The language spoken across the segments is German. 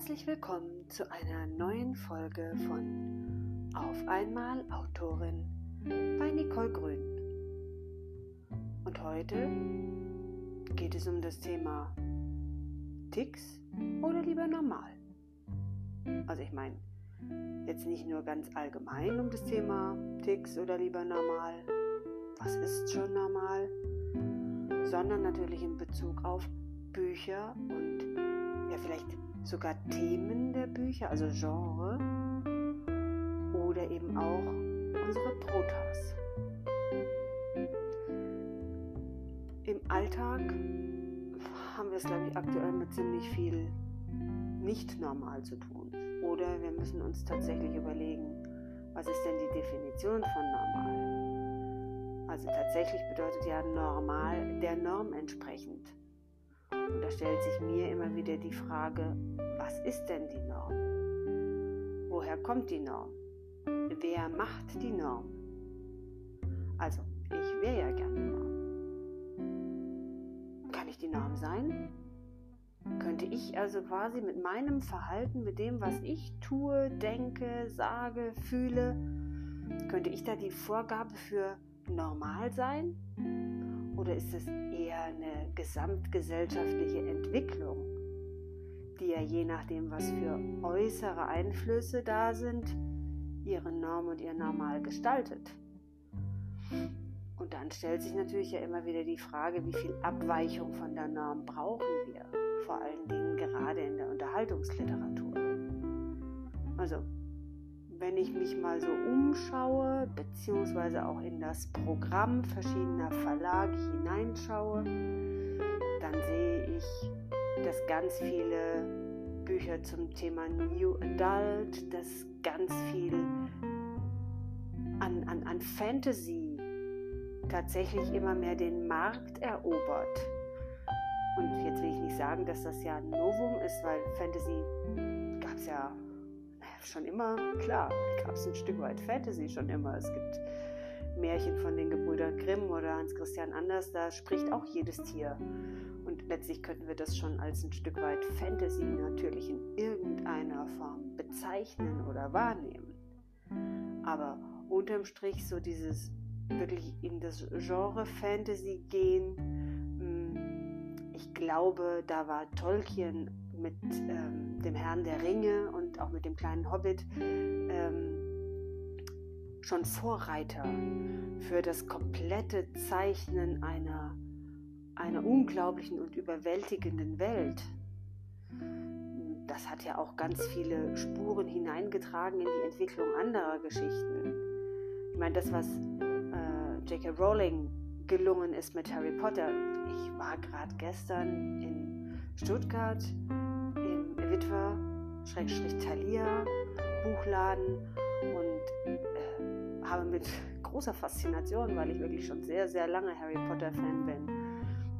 Herzlich willkommen zu einer neuen Folge von Auf einmal Autorin bei Nicole Grün. Und heute geht es um das Thema Ticks oder lieber normal. Also ich meine, jetzt nicht nur ganz allgemein um das Thema Ticks oder lieber normal, was ist schon normal, sondern natürlich in Bezug auf Bücher und ja vielleicht sogar Themen der Bücher, also Genre oder eben auch unsere Protas. Im Alltag haben wir es, glaube ich, aktuell mit ziemlich viel nicht normal zu tun. Oder wir müssen uns tatsächlich überlegen, was ist denn die Definition von normal? Also tatsächlich bedeutet ja normal der Norm entsprechend. Und da stellt sich mir immer wieder die Frage, was ist denn die Norm? Woher kommt die Norm? Wer macht die Norm? Also, ich wäre ja gerne Norm. Kann ich die Norm sein? Könnte ich also quasi mit meinem Verhalten, mit dem, was ich tue, denke, sage, fühle, könnte ich da die Vorgabe für normal sein? Oder ist es eher eine gesamtgesellschaftliche Entwicklung, die ja je nachdem, was für äußere Einflüsse da sind, ihre Norm und ihr Normal gestaltet? Und dann stellt sich natürlich ja immer wieder die Frage, wie viel Abweichung von der Norm brauchen wir, vor allen Dingen gerade in der Unterhaltungsliteratur. Also wenn ich mich mal so umschaue, beziehungsweise auch in das Programm verschiedener Verlage hineinschaue, dann sehe ich, dass ganz viele Bücher zum Thema New Adult, dass ganz viel an, an, an Fantasy tatsächlich immer mehr den Markt erobert. Und jetzt will ich nicht sagen, dass das ja ein Novum ist, weil Fantasy gab es ja schon immer, klar, gab es ein Stück weit Fantasy schon immer. Es gibt Märchen von den Gebrüdern Grimm oder Hans Christian Anders, da spricht auch jedes Tier. Und letztlich könnten wir das schon als ein Stück weit Fantasy natürlich in irgendeiner Form bezeichnen oder wahrnehmen. Aber unterm Strich so dieses wirklich in das Genre Fantasy gehen, hm, ich glaube, da war Tolkien mit ähm, dem Herrn der Ringe und auch mit dem kleinen Hobbit ähm, schon Vorreiter für das komplette Zeichnen einer, einer unglaublichen und überwältigenden Welt. Das hat ja auch ganz viele Spuren hineingetragen in die Entwicklung anderer Geschichten. Ich meine, das, was äh, J.K. Rowling gelungen ist mit Harry Potter. Ich war gerade gestern in Stuttgart Witwer, Schrägstrich Thalia, Buchladen und äh, habe mit großer Faszination, weil ich wirklich schon sehr, sehr lange Harry Potter-Fan bin.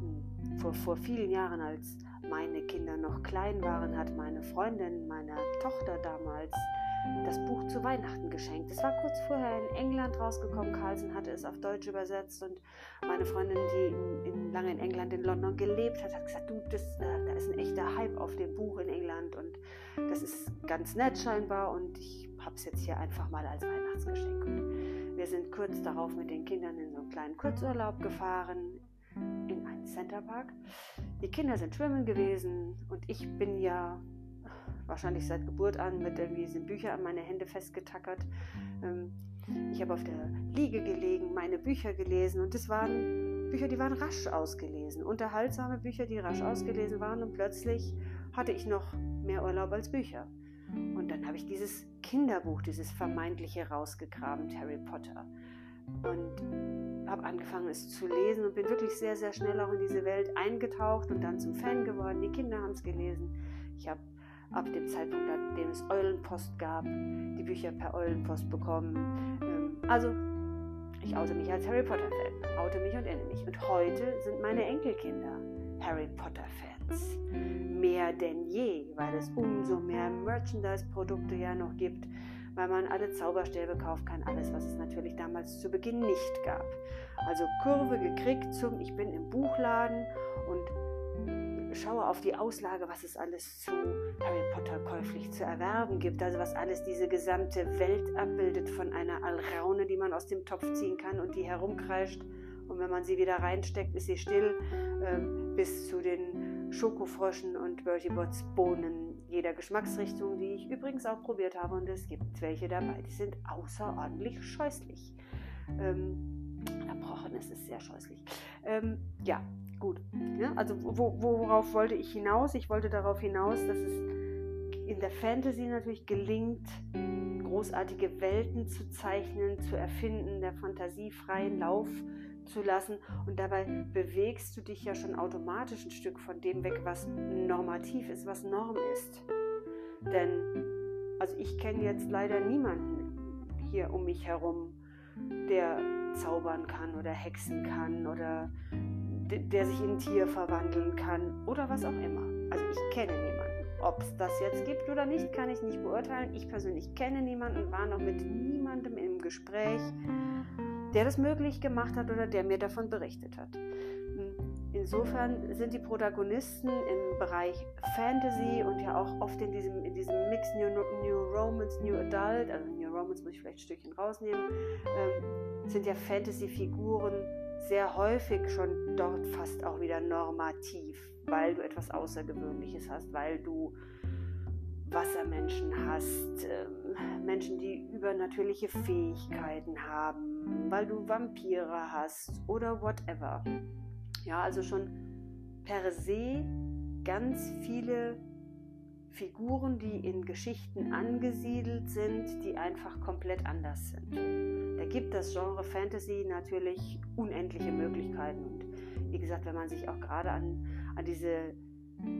Hm, vor, vor vielen Jahren, als meine Kinder noch klein waren, hat meine Freundin meiner Tochter damals das Buch zu Weihnachten geschenkt. Es war kurz vorher in England rausgekommen. Carlsen hatte es auf Deutsch übersetzt und meine Freundin, die in, in, lange in England, in London gelebt hat, hat gesagt, du, das, äh, da ist ein echter Hype auf dem Buch in England und das ist ganz nett scheinbar und ich habe es jetzt hier einfach mal als Weihnachtsgeschenk. Und wir sind kurz darauf mit den Kindern in so einen kleinen Kurzurlaub gefahren in einen Centerpark. Die Kinder sind schwimmen gewesen und ich bin ja wahrscheinlich seit Geburt an mit irgendwie sind Bücher an meine Hände festgetackert. Ähm, ich habe auf der Liege gelegen, meine Bücher gelesen und es waren Bücher, die waren rasch ausgelesen, unterhaltsame Bücher, die rasch ausgelesen waren und plötzlich hatte ich noch mehr Urlaub als Bücher. Und dann habe ich dieses Kinderbuch, dieses vermeintliche rausgegraben, Harry Potter. Und habe angefangen, es zu lesen und bin wirklich sehr, sehr schnell auch in diese Welt eingetaucht und dann zum Fan geworden. Die Kinder haben es gelesen. Ich habe ab dem Zeitpunkt, an dem es Eulenpost gab, die Bücher per Eulenpost bekommen. Ähm, also, ich oute mich als Harry Potter-Fan, oute mich und ende mich. Und heute sind meine Enkelkinder Harry Potter-Fans. Mehr denn je, weil es umso mehr Merchandise-Produkte ja noch gibt, weil man alle Zauberstäbe kaufen kann, alles, was es natürlich damals zu Beginn nicht gab. Also Kurve gekriegt zum Ich bin im Buchladen und schaue auf die Auslage, was es alles zu Harry Potter käuflich zu erwerben gibt, also was alles diese gesamte Welt abbildet von einer Alraune, die man aus dem Topf ziehen kann und die herumkreischt. Und wenn man sie wieder reinsteckt, ist sie still, äh, bis zu den Schokofroschen und Bertie Bots Bohnen jeder Geschmacksrichtung, die ich übrigens auch probiert habe. Und es gibt welche dabei, die sind außerordentlich scheußlich. Ähm, Erbrochenes ist sehr scheußlich. Ähm, ja, gut. Ja, also wo, worauf wollte ich hinaus? Ich wollte darauf hinaus, dass es in der Fantasy natürlich gelingt, großartige Welten zu zeichnen, zu erfinden, der Fantasie freien Lauf zu lassen. Und dabei bewegst du dich ja schon automatisch ein Stück von dem weg, was normativ ist, was Norm ist. Denn, also ich kenne jetzt leider niemanden hier um mich herum, der zaubern kann oder hexen kann oder der sich in Tier verwandeln kann oder was auch immer. Also ich kenne niemanden. Ob es das jetzt gibt oder nicht, kann ich nicht beurteilen. Ich persönlich kenne niemanden war noch mit niemandem im Gespräch, der das möglich gemacht hat oder der mir davon berichtet hat. Hm, insofern sind die Protagonisten im Bereich Fantasy und ja auch oft in diesem, in diesem Mix New, New Romance, New Adult, also New Romance muss ich vielleicht ein Stückchen rausnehmen, ähm, sind ja Fantasy-Figuren sehr häufig schon dort fast auch wieder normativ, weil du etwas Außergewöhnliches hast, weil du Wassermenschen hast, ähm, Menschen, die übernatürliche Fähigkeiten haben, weil du Vampire hast oder whatever. Ja, also schon per se ganz viele Figuren, die in Geschichten angesiedelt sind, die einfach komplett anders sind. Da gibt das Genre Fantasy natürlich unendliche Möglichkeiten. Und wie gesagt, wenn man sich auch gerade an, an diese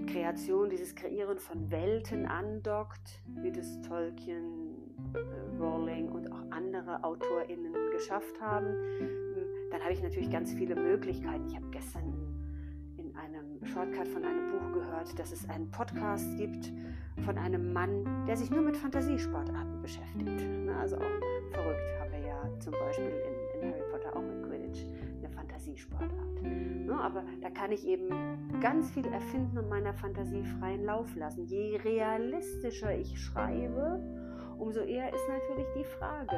Kreation, dieses Kreieren von Welten andockt, wie das Tolkien, äh, Rowling und auch andere AutorInnen geschafft haben, dann habe ich natürlich ganz viele Möglichkeiten. Ich habe gestern in einem Shortcut von einem Buch gehört, dass es einen Podcast gibt von einem Mann, der sich nur mit Fantasiesportarten beschäftigt. Also auch verrückt haben wir ja zum Beispiel in, in Harry Potter auch mit Quidditch eine Fantasiesportart. Aber da kann ich eben ganz viel erfinden und meiner Fantasie freien Lauf lassen. Je realistischer ich schreibe, umso eher ist natürlich die Frage,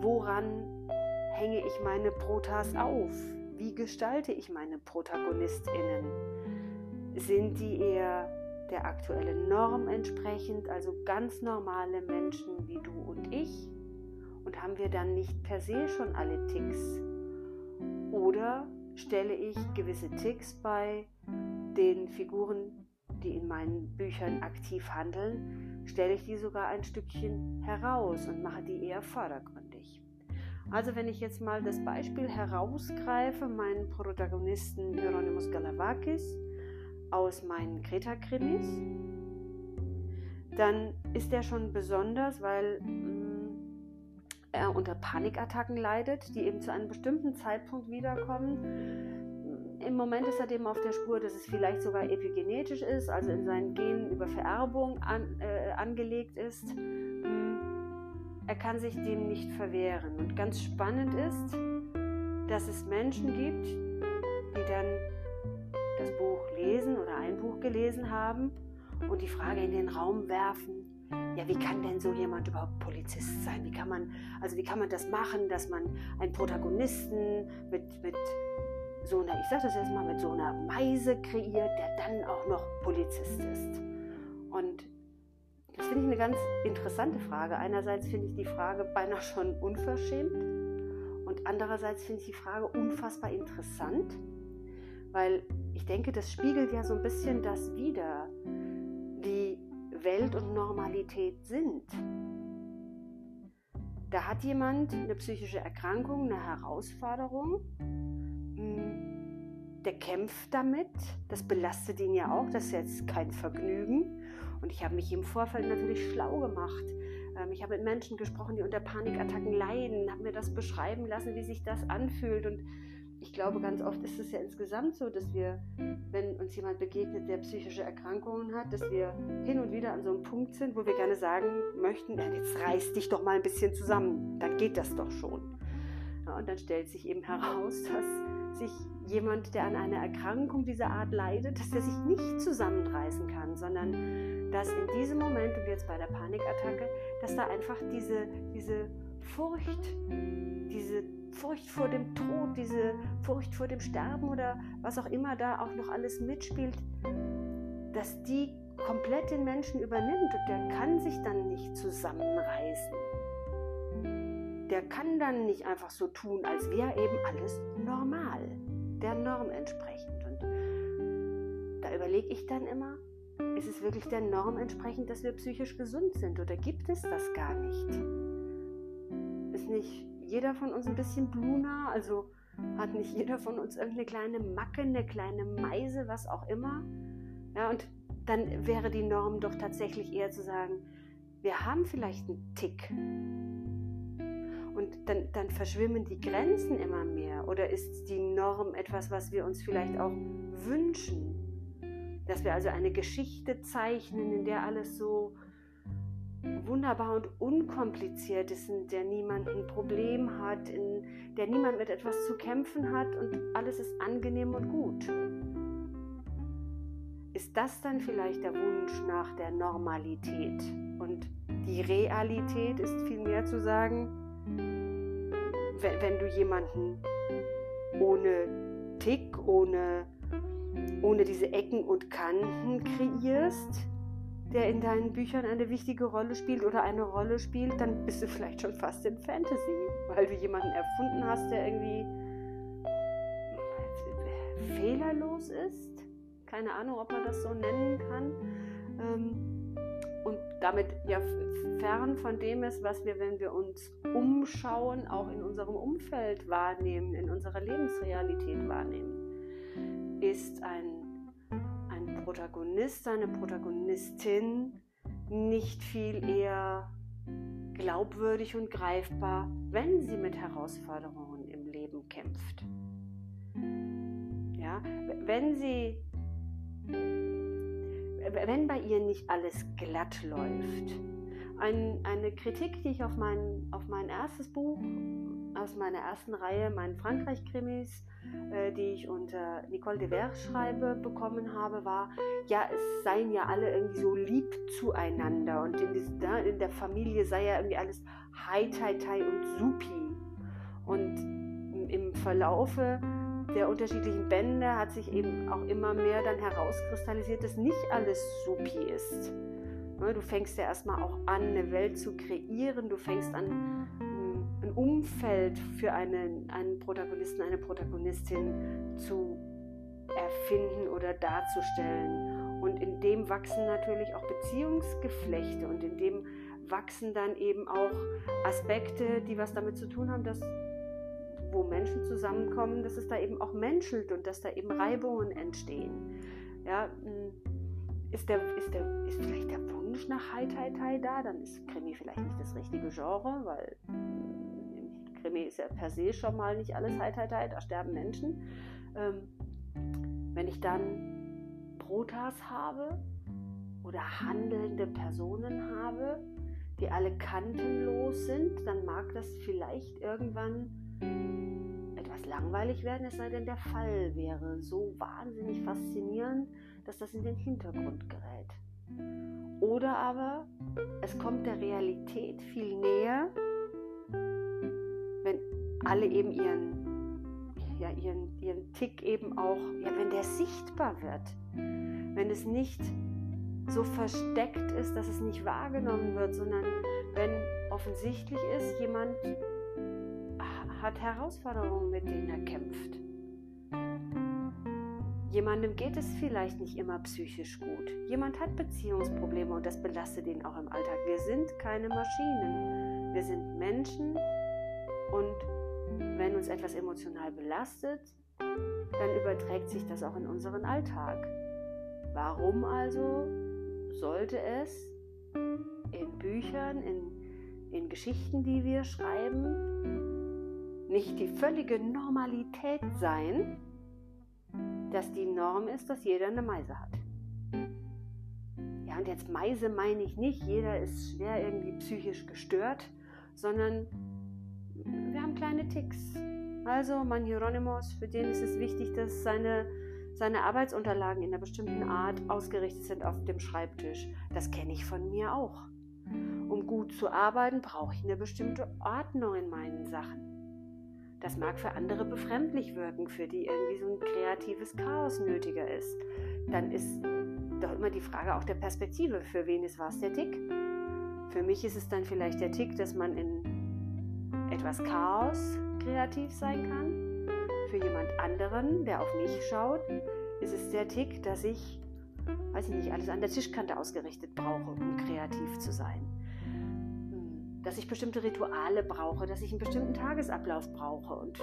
woran hänge ich meine Protas auf? Wie gestalte ich meine ProtagonistInnen? Sind die eher der aktuellen Norm entsprechend, also ganz normale Menschen wie du und ich? Und haben wir dann nicht per se schon alle Ticks? Oder stelle ich gewisse Ticks bei den Figuren, die in meinen Büchern aktiv handeln, stelle ich die sogar ein Stückchen heraus und mache die eher vordergründig. Also wenn ich jetzt mal das Beispiel herausgreife, meinen Protagonisten Hieronymus Galavakis aus meinen Kreta-Krimis, dann ist er schon besonders, weil mh, mm, er unter Panikattacken leidet, die eben zu einem bestimmten Zeitpunkt wiederkommen. Im Moment ist er dem auf der Spur, dass es vielleicht sogar epigenetisch ist, also in seinen Genen über Vererbung an, äh, angelegt ist er kann sich dem nicht verwehren. Und ganz spannend ist, dass es Menschen gibt, die dann das Buch lesen oder ein Buch gelesen haben und die Frage in den Raum werfen, ja, wie kann denn so jemand überhaupt Polizist sein? Wie kann man, also wie kann man das machen, dass man einen Protagonisten mit, mit so einer, ich sag das jetzt mal, mit so einer Meise kreiert, der dann auch noch Polizist ist. Und das finde ich eine ganz interessante Frage. Einerseits finde ich die Frage beinahe schon unverschämt und andererseits finde ich die Frage unfassbar interessant, weil ich denke, das spiegelt ja so ein bisschen das wider, wie Welt und Normalität sind. Da hat jemand eine psychische Erkrankung, eine Herausforderung, hm, der kämpft damit, das belastet ihn ja auch, das ist jetzt kein Vergnügen und ich habe mich im Vorfeld natürlich schlau gemacht. Ähm, ich habe mit Menschen gesprochen, die unter Panikattacken leiden, habe mir das beschreiben lassen, wie sich das anfühlt. Und ich glaube, ganz oft ist es ja insgesamt so, dass wir, wenn uns jemand begegnet, der psychische Erkrankungen hat, dass wir hin und wieder an so einem Punkt sind, wo wir gerne sagen möchten, ja, jetzt reiß dich doch mal ein bisschen zusammen, dann geht das doch schon. Ja, und dann stellt sich eben heraus, dass sich jemand, der an einer Erkrankung dieser Art leidet, dass er sich nicht zusammenreißen kann, sondern dass in diesem Moment und jetzt bei der Panikattacke, dass da einfach diese, diese Furcht, diese Furcht vor dem Tod, diese Furcht vor dem Sterben oder was auch immer da auch noch alles mitspielt, dass die komplett den Menschen übernimmt und der kann sich dann nicht zusammenreißen. Der kann dann nicht einfach so tun, als wäre eben alles normal, der Norm entsprechend. Und da überlege ich dann immer, ist es wirklich der Norm entsprechend, dass wir psychisch gesund sind oder gibt es das gar nicht? Ist nicht jeder von uns ein bisschen Bluna? Also hat nicht jeder von uns irgendeine kleine Macke, eine kleine Meise, was auch immer? Ja, und dann wäre die Norm doch tatsächlich eher zu sagen, wir haben vielleicht einen Tick. Und dann, dann verschwimmen die Grenzen immer mehr. Oder ist die Norm etwas, was wir uns vielleicht auch wünschen? Dass wir also eine Geschichte zeichnen, in der alles so wunderbar und unkompliziert ist, der niemand ein Problem hat, in der niemand mit etwas zu kämpfen hat und alles ist angenehm und gut. Ist das dann vielleicht der Wunsch nach der Normalität? Und die Realität ist vielmehr zu sagen, wenn, wenn du jemanden ohne Tick, ohne, ohne diese Ecken und Kanten kreierst, der in deinen Büchern eine wichtige Rolle spielt oder eine Rolle spielt, dann bist du vielleicht schon fast in Fantasy, weil du jemanden erfunden hast, der irgendwie fehlerlos ist keine Ahnung, ob man das so nennen kann. Ähm, und damit ja fern von dem ist, was wir, wenn wir uns umschauen, auch in unserem Umfeld wahrnehmen, in unserer Lebensrealität wahrnehmen, ist ein, ein Protagonist, eine Protagonistin nicht viel eher glaubwürdig und greifbar, wenn sie mit Herausforderungen im Leben kämpft. Ja, wenn sie wenn bei ihr nicht alles glatt läuft. Ein, eine Kritik, die ich auf mein, auf mein erstes Buch aus meiner ersten Reihe, meinen Frankreich-Krimis, äh, die ich unter Nicole de Ver schreibe, bekommen habe, war, ja, es seien ja alle irgendwie so lieb zueinander und in, dieses, da, in der Familie sei ja irgendwie alles Hi, Tai, Tai und Supi. Und im Verlaufe der unterschiedlichen Bände hat sich eben auch immer mehr dann herauskristallisiert, dass nicht alles supi ist. Ne, du fängst ja erstmal auch an, eine Welt zu kreieren, du fängst an, ein Umfeld für einen, einen Protagonisten, eine Protagonistin zu erfinden oder darzustellen. Und in dem wachsen natürlich auch Beziehungsgeflechte und in dem wachsen dann eben auch Aspekte, die was damit zu tun haben, dass wo Menschen zusammenkommen, dass es da eben auch menschelt und dass da eben Reibungen entstehen. Ja, hm, ist, der, ist, der, ist vielleicht der Wunsch nach Hai Tai Tai da, dann ist Krimi vielleicht nicht das richtige Genre, weil Krimi ist ja per se schon mal nicht alles Hai Tai Tai, da sterben Menschen. Ähm, wenn ich dann Protas habe oder handelnde Personen habe, die alle kantenlos sind, dann mag das vielleicht irgendwann etwas langweilig werden, es sei denn, der Fall wäre so wahnsinnig faszinierend, dass das in den Hintergrund gerät. Oder aber es kommt der Realität viel näher, alle eben ihren, ja, ihren, ihren Tick eben auch, ja, wenn der sichtbar wird, wenn es nicht so versteckt ist, dass es nicht wahrgenommen wird, sondern wenn offensichtlich ist, jemand hat Herausforderungen, mit denen er kämpft. Jemandem geht es vielleicht nicht immer psychisch gut. Jemand hat Beziehungsprobleme und das belastet ihn auch im Alltag. Wir sind keine Maschinen. Wir sind Menschen und wenn uns etwas emotional belastet, dann überträgt sich das auch in unseren Alltag. Warum also sollte es in Büchern, in, in Geschichten, die wir schreiben, nicht die völlige Normalität sein, dass die Norm ist, dass jeder eine Meise hat. Ja, und jetzt Meise meine ich nicht, jeder ist schwer irgendwie psychisch gestört, sondern Ticks. Also mein Hieronymus, für den ist es wichtig, dass seine, seine Arbeitsunterlagen in einer bestimmten Art ausgerichtet sind auf dem Schreibtisch. Das kenne ich von mir auch. Um gut zu arbeiten, brauche ich eine bestimmte Ordnung in meinen Sachen. Das mag für andere befremdlich wirken, für die irgendwie so ein kreatives Chaos nötiger ist. Dann ist doch immer die Frage auch der Perspektive. Für wen ist was der Tick? Für mich ist es dann vielleicht der Tick, dass man in etwas Chaos kreativ sein kann. Für jemand anderen, der auf mich schaut, ist es der Tick, dass ich, weiß ich nicht, alles an der Tischkante ausgerichtet brauche, um kreativ zu sein. Hm, dass ich bestimmte Rituale brauche, dass ich einen bestimmten Tagesablauf brauche. Und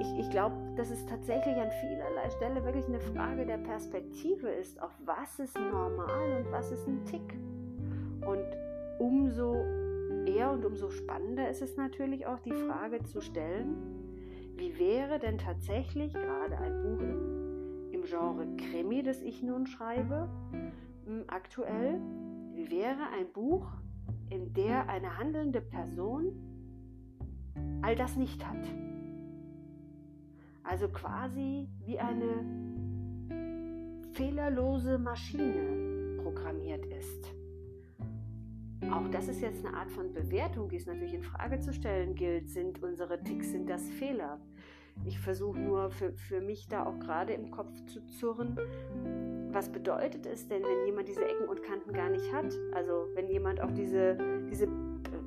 ich, ich glaube, dass es tatsächlich an vielerlei Stelle wirklich eine Frage der Perspektive ist, auf was ist normal und was ist ein Tick. Und umso eher und umso spannender ist es natürlich auch die Frage zu stellen, wie wäre denn tatsächlich gerade ein Buch im, im Genre Krimi, das ich nun schreibe, hm, aktuell, wie wäre ein Buch, in der eine handelnde Person all das nicht hat. Also quasi wie eine fehlerlose Maschine programmiert ist. Auch das ist jetzt eine Art von Bewertung, die es natürlich in Frage zu stellen gilt. Sind unsere Ticks, sind das Fehler? Ich versuche nur für, für mich da auch gerade im Kopf zu zurren, was bedeutet es denn, wenn jemand diese Ecken und Kanten gar nicht hat? Also wenn jemand auch diese, diese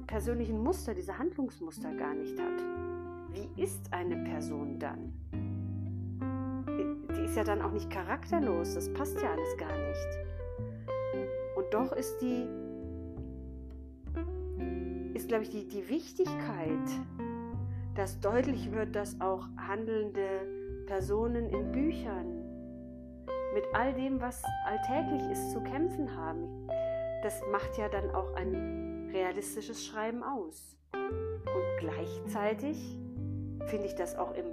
persönlichen Muster, diese Handlungsmuster gar nicht hat. Wie ist eine Person dann? Die ist ja dann auch nicht charakterlos, das passt ja alles gar nicht. Und doch ist die glaube ich, die, die Wichtigkeit, dass deutlich wird, dass auch handelnde Personen in Büchern mit all dem, was alltäglich ist, zu kämpfen haben. Das macht ja dann auch ein realistisches Schreiben aus. Und gleichzeitig finde ich das auch im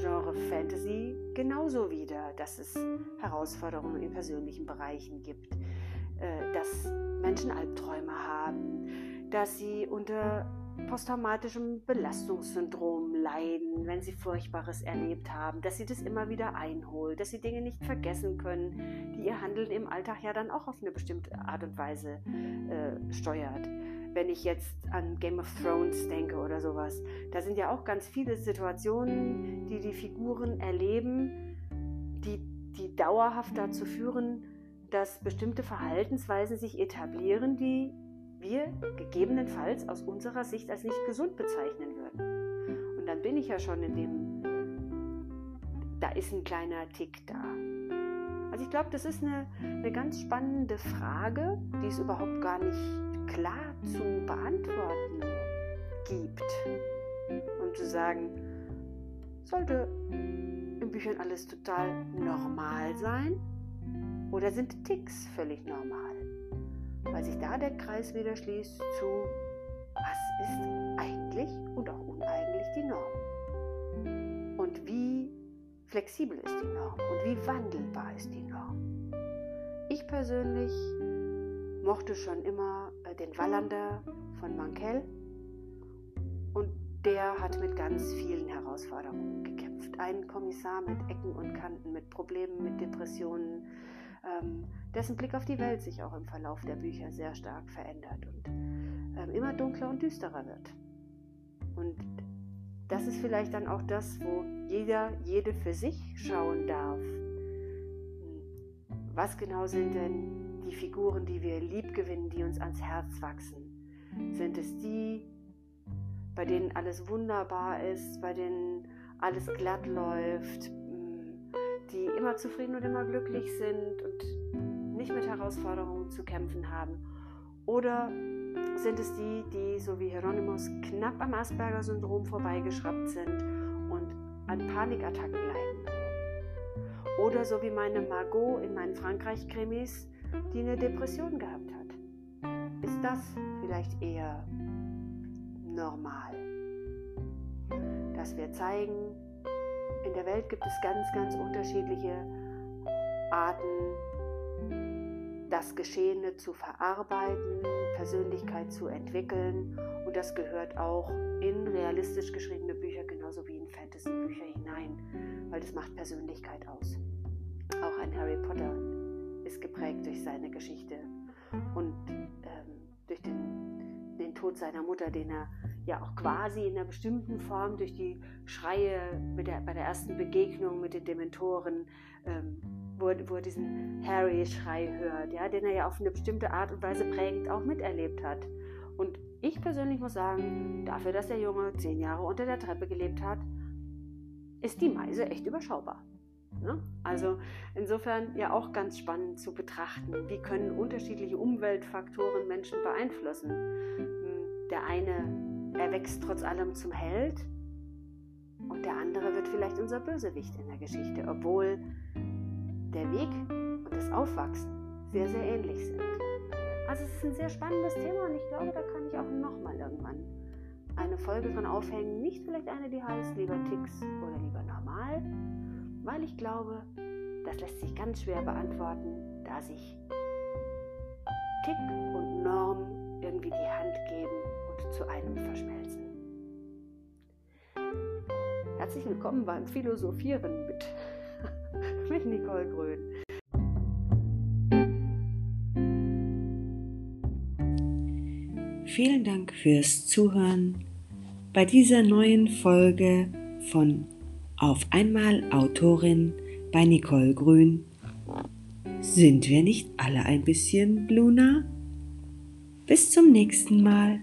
Genre Fantasy genauso wieder, dass es Herausforderungen in persönlichen Bereichen gibt, äh, dass Menschen Albträume haben, dass sie unter posttraumatischem Belastungssyndrom leiden, wenn sie Furchtbares erlebt haben, dass sie das immer wieder einholt, dass sie Dinge nicht vergessen können, die ihr Handeln im Alltag ja dann auch auf eine bestimmte Art und Weise äh, steuert. Wenn ich jetzt an Game of Thrones denke oder sowas, da sind ja auch ganz viele Situationen, die die Figuren erleben, die, die dauerhaft dazu führen, dass bestimmte Verhaltensweisen sich etablieren, die wir gegebenenfalls aus unserer Sicht als nicht gesund bezeichnen würden. Und dann bin ich ja schon in dem, da ist ein kleiner Tick da. Also ich glaube, das ist eine, eine ganz spannende Frage, die es überhaupt gar nicht klar zu beantworten gibt. Und zu sagen, sollte in Büchern alles total normal sein? Oder sind Ticks völlig normal? Weil sich da der Kreis wieder schließt zu, was ist eigentlich und auch uneigentlich die Norm? Und wie flexibel ist die Norm und wie wandelbar ist die Norm? Ich persönlich mochte schon immer äh, den Wallander von Mankell und der hat mit ganz vielen Herausforderungen gekämpft. Ein Kommissar mit Ecken und Kanten, mit Problemen, mit Depressionen, ähm, dessen Blick auf die Welt sich auch im Verlauf der Bücher sehr stark verändert und ähm, immer dunkler und düsterer wird. Und das ist vielleicht dann auch das, wo jeder, jede für sich schauen darf. Hm, was genau sind denn die Figuren, die wir lieb gewinnen, die uns ans Herz wachsen? Sind es die, bei denen alles wunderbar ist, bei denen alles glatt läuft, die immer zufrieden und immer glücklich sind und nicht mit Herausforderungen zu kämpfen haben? Oder sind es die, die, so wie Hieronymus, knapp am Asperger-Syndrom vorbeigeschraubt sind und an Panikattacken leiden? Oder so wie meine Margot in meinen Frankreich-Krimis, die eine Depression gehabt hat? Ist das vielleicht eher normal? Dass wir zeigen, in der Welt gibt es ganz, ganz unterschiedliche Arten, das Geschehene zu verarbeiten, Persönlichkeit zu entwickeln. Und das gehört auch in realistisch geschriebene Bücher hinein, weil das macht Persönlichkeit aus. Auch ein Harry Potter ist geprägt durch seine Geschichte und ähm, durch den, den Tod seiner Mutter, den er ja auch quasi in einer bestimmten Form durch die Schreie der, bei der ersten Begegnung mit den Dementoren, ähm, wo, wo er diesen Harry-Schrei hört, ja, den er ja auf eine bestimmte Art und Weise prägend auch miterlebt hat. Und ich persönlich muss sagen, dafür, dass der Junge zehn Jahre unter der Treppe gelebt hat, ist die Meise echt überschaubar. Ne? Also insofern ja auch ganz spannend zu betrachten, wie können unterschiedliche Umweltfaktoren Menschen beeinflussen. Hm, der eine erwächst trotz allem zum Held und der andere wird vielleicht unser Bösewicht in der Geschichte, obwohl der Weg und das Aufwachsen sehr, sehr ähnlich sind. Also es ist ein sehr spannendes Thema und ich glaube, da kann ich auch nochmal irgendwann eine Folge dran aufhängen. Nicht vielleicht eine, die heißt lieber Ticks oder lieber normal, weil ich glaube, das lässt sich ganz schwer beantworten, da sich Tick und Norm irgendwie die Hand geben und zu einem verschmelzen. Herzlich willkommen beim Philosophieren mit, mit Nicole Grün. Vielen Dank fürs Zuhören bei dieser neuen Folge von Auf einmal Autorin bei Nicole Grün. Sind wir nicht alle ein bisschen Bluna? Bis zum nächsten Mal.